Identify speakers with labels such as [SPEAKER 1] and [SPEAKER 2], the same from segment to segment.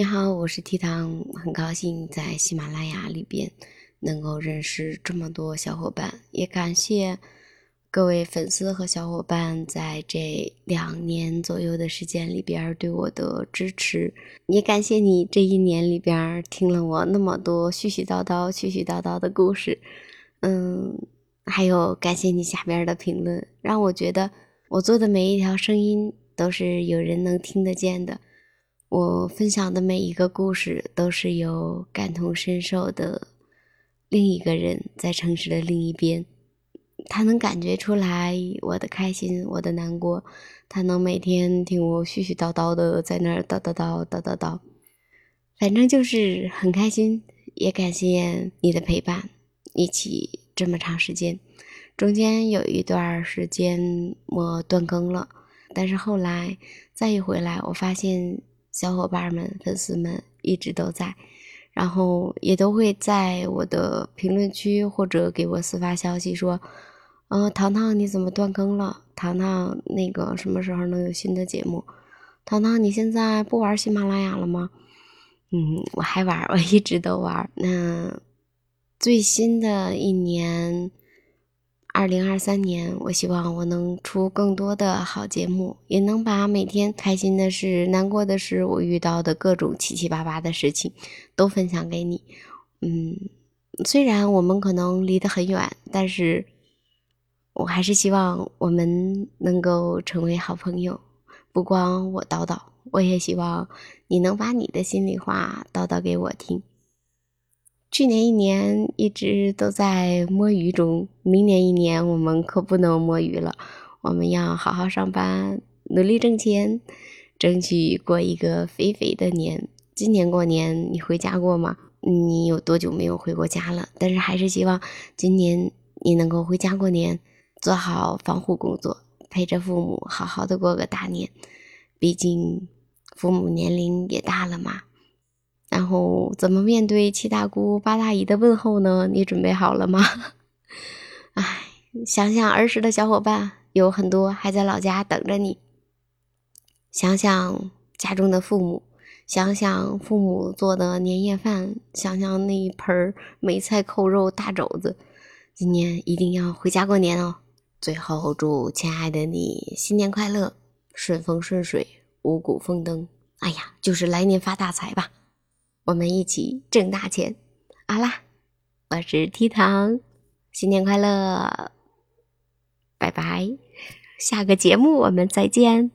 [SPEAKER 1] 你好，我是 T 糖，很高兴在喜马拉雅里边能够认识这么多小伙伴，也感谢各位粉丝和小伙伴在这两年左右的时间里边对我的支持，也感谢你这一年里边听了我那么多絮絮叨叨、絮絮叨叨的故事，嗯，还有感谢你下边的评论，让我觉得我做的每一条声音都是有人能听得见的。我分享的每一个故事，都是有感同身受的另一个人在城市的另一边，他能感觉出来我的开心，我的难过，他能每天听我絮絮叨叨的在那儿叨叨叨叨叨叨，反正就是很开心，也感谢你的陪伴，一起这么长时间，中间有一段时间我断更了，但是后来再一回来，我发现。小伙伴们、粉丝们一直都在，然后也都会在我的评论区或者给我私发消息说：“嗯，糖糖你怎么断更了？糖糖那个什么时候能有新的节目？糖糖你现在不玩喜马拉雅了吗？”嗯，我还玩，我一直都玩。那最新的一年。二零二三年，我希望我能出更多的好节目，也能把每天开心的事、难过的事，我遇到的各种七七八八的事情都分享给你。嗯，虽然我们可能离得很远，但是我还是希望我们能够成为好朋友。不光我叨叨，我也希望你能把你的心里话叨叨给我听。去年一年一直都在摸鱼中，明年一年我们可不能摸鱼了，我们要好好上班，努力挣钱，争取过一个肥肥的年。今年过年你回家过吗？你有多久没有回过家了？但是还是希望今年你能够回家过年，做好防护工作，陪着父母好好的过个大年。毕竟父母年龄也大了嘛。然后怎么面对七大姑八大姨的问候呢？你准备好了吗？哎，想想儿时的小伙伴有很多还在老家等着你。想想家中的父母，想想父母做的年夜饭，想想那一盆梅菜扣肉大肘子。今年一定要回家过年哦！最后祝亲爱的你新年快乐，顺风顺水，五谷丰登。哎呀，就是来年发大财吧！我们一起挣大钱，好啦，我是 T 糖，新年快乐，拜拜，下个节目我们再见。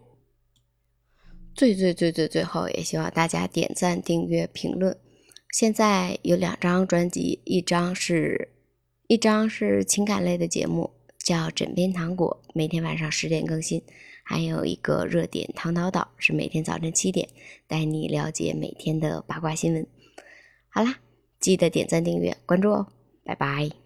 [SPEAKER 1] 最最最最最后，也希望大家点赞、订阅、评论。现在有两张专辑，一张是一张是情感类的节目，叫《枕边糖果》，每天晚上十点更新。还有一个热点糖岛岛是每天早晨七点带你了解每天的八卦新闻。好啦，记得点赞、订阅、关注哦，拜拜。